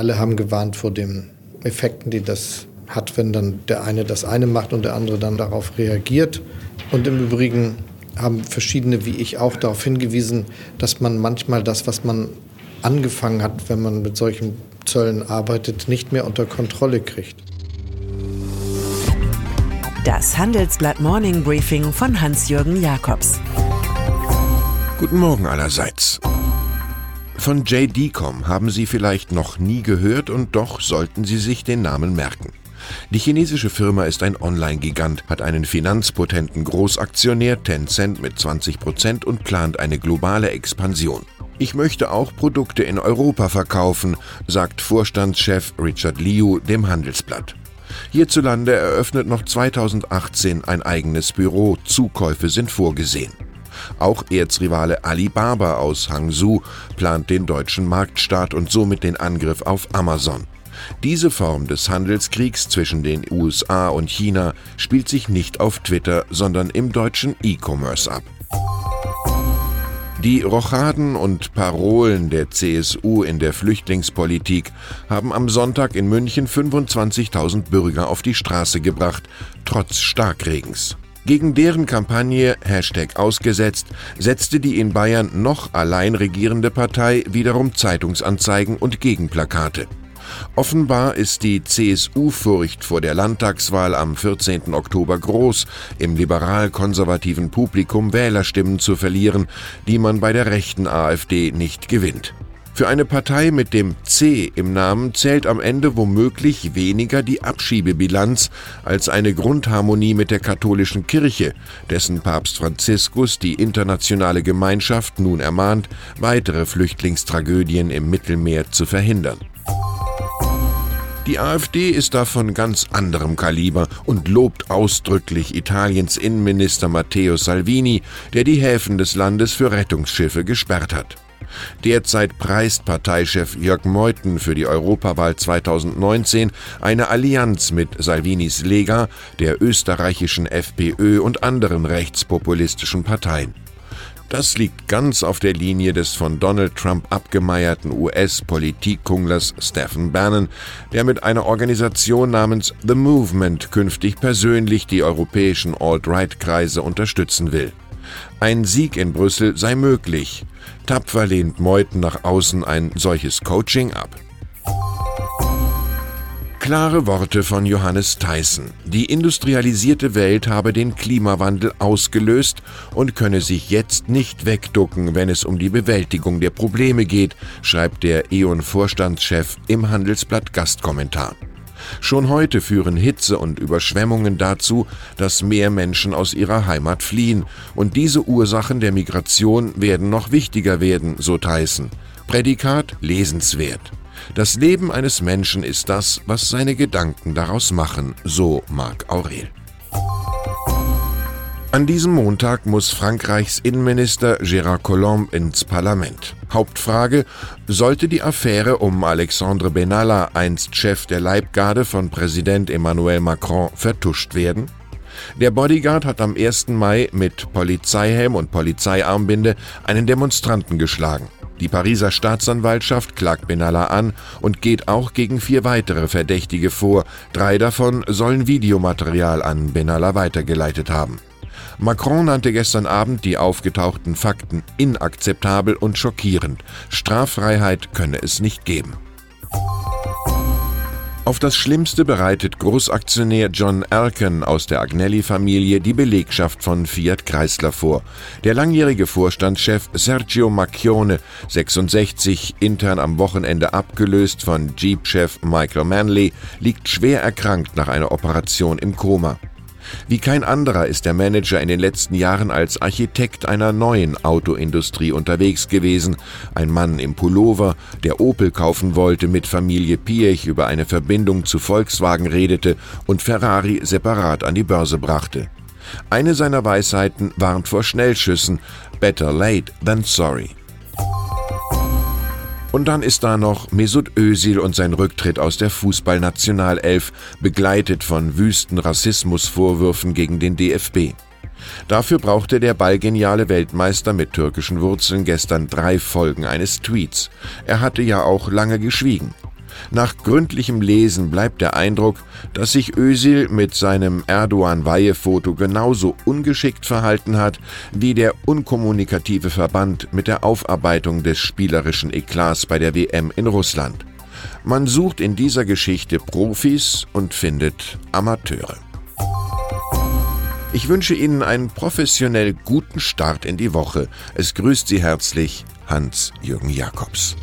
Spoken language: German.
Alle haben gewarnt vor den Effekten, die das hat, wenn dann der eine das eine macht und der andere dann darauf reagiert. Und im Übrigen haben verschiedene, wie ich auch, darauf hingewiesen, dass man manchmal das, was man angefangen hat, wenn man mit solchen Zöllen arbeitet, nicht mehr unter Kontrolle kriegt. Das Handelsblatt Morning Briefing von Hans-Jürgen Jakobs. Guten Morgen allerseits. Von JD.com haben Sie vielleicht noch nie gehört und doch sollten Sie sich den Namen merken. Die chinesische Firma ist ein Online-Gigant, hat einen finanzpotenten Großaktionär Tencent mit 20 Prozent und plant eine globale Expansion. Ich möchte auch Produkte in Europa verkaufen, sagt Vorstandschef Richard Liu dem Handelsblatt. Hierzulande eröffnet noch 2018 ein eigenes Büro, Zukäufe sind vorgesehen. Auch Erzrivale Alibaba aus Hangzhou plant den deutschen Marktstart und somit den Angriff auf Amazon. Diese Form des Handelskriegs zwischen den USA und China spielt sich nicht auf Twitter, sondern im deutschen E-Commerce ab. Die Rochaden und Parolen der CSU in der Flüchtlingspolitik haben am Sonntag in München 25.000 Bürger auf die Straße gebracht, trotz Starkregens. Gegen deren Kampagne Hashtag ausgesetzt setzte die in Bayern noch allein regierende Partei wiederum Zeitungsanzeigen und Gegenplakate. Offenbar ist die CSU-Furcht vor der Landtagswahl am 14. Oktober groß, im liberal-konservativen Publikum Wählerstimmen zu verlieren, die man bei der rechten AfD nicht gewinnt. Für eine Partei mit dem C im Namen zählt am Ende womöglich weniger die Abschiebebilanz als eine Grundharmonie mit der katholischen Kirche, dessen Papst Franziskus die internationale Gemeinschaft nun ermahnt, weitere Flüchtlingstragödien im Mittelmeer zu verhindern. Die AfD ist da von ganz anderem Kaliber und lobt ausdrücklich Italiens Innenminister Matteo Salvini, der die Häfen des Landes für Rettungsschiffe gesperrt hat. Derzeit preist Parteichef Jörg Meuthen für die Europawahl 2019 eine Allianz mit Salvinis Lega, der österreichischen FPÖ und anderen rechtspopulistischen Parteien. Das liegt ganz auf der Linie des von Donald Trump abgemeierten US-Politikkunglers Stephen Bannon, der mit einer Organisation namens The Movement künftig persönlich die europäischen Alt-Right-Kreise unterstützen will. Ein Sieg in Brüssel sei möglich. Tapfer lehnt Meuthen nach außen ein solches Coaching ab. Klare Worte von Johannes Theissen. Die industrialisierte Welt habe den Klimawandel ausgelöst und könne sich jetzt nicht wegducken, wenn es um die Bewältigung der Probleme geht, schreibt der E.ON-Vorstandschef im Handelsblatt Gastkommentar. Schon heute führen Hitze und Überschwemmungen dazu, dass mehr Menschen aus ihrer Heimat fliehen, und diese Ursachen der Migration werden noch wichtiger werden, so Theissen. Prädikat lesenswert. Das Leben eines Menschen ist das, was seine Gedanken daraus machen, so Marc Aurel. An diesem Montag muss Frankreichs Innenminister Gérard Collomb ins Parlament. Hauptfrage: Sollte die Affäre um Alexandre Benalla, einst Chef der Leibgarde von Präsident Emmanuel Macron, vertuscht werden? Der Bodyguard hat am 1. Mai mit Polizeihelm und Polizeiarmbinde einen Demonstranten geschlagen. Die Pariser Staatsanwaltschaft klagt Benalla an und geht auch gegen vier weitere Verdächtige vor. Drei davon sollen Videomaterial an Benalla weitergeleitet haben. Macron nannte gestern Abend die aufgetauchten Fakten inakzeptabel und schockierend. Straffreiheit könne es nicht geben. Auf das Schlimmste bereitet Großaktionär John Erken aus der Agnelli-Familie die Belegschaft von Fiat Chrysler vor. Der langjährige Vorstandschef Sergio Macchione, 66, intern am Wochenende abgelöst von Jeep-Chef Michael Manley, liegt schwer erkrankt nach einer Operation im Koma. Wie kein anderer ist der Manager in den letzten Jahren als Architekt einer neuen Autoindustrie unterwegs gewesen. Ein Mann im Pullover, der Opel kaufen wollte, mit Familie Piech über eine Verbindung zu Volkswagen redete und Ferrari separat an die Börse brachte. Eine seiner Weisheiten warnt vor Schnellschüssen. Better late than sorry. Und dann ist da noch Mesut Özil und sein Rücktritt aus der Fußballnationalelf, begleitet von wüsten Rassismusvorwürfen gegen den DFB. Dafür brauchte der ballgeniale Weltmeister mit türkischen Wurzeln gestern drei Folgen eines Tweets. Er hatte ja auch lange geschwiegen. Nach gründlichem Lesen bleibt der Eindruck, dass sich Özil mit seinem Erdogan-Weihefoto genauso ungeschickt verhalten hat wie der unkommunikative Verband mit der Aufarbeitung des spielerischen Eklats bei der WM in Russland. Man sucht in dieser Geschichte Profis und findet Amateure. Ich wünsche Ihnen einen professionell guten Start in die Woche. Es grüßt Sie herzlich Hans-Jürgen Jakobs.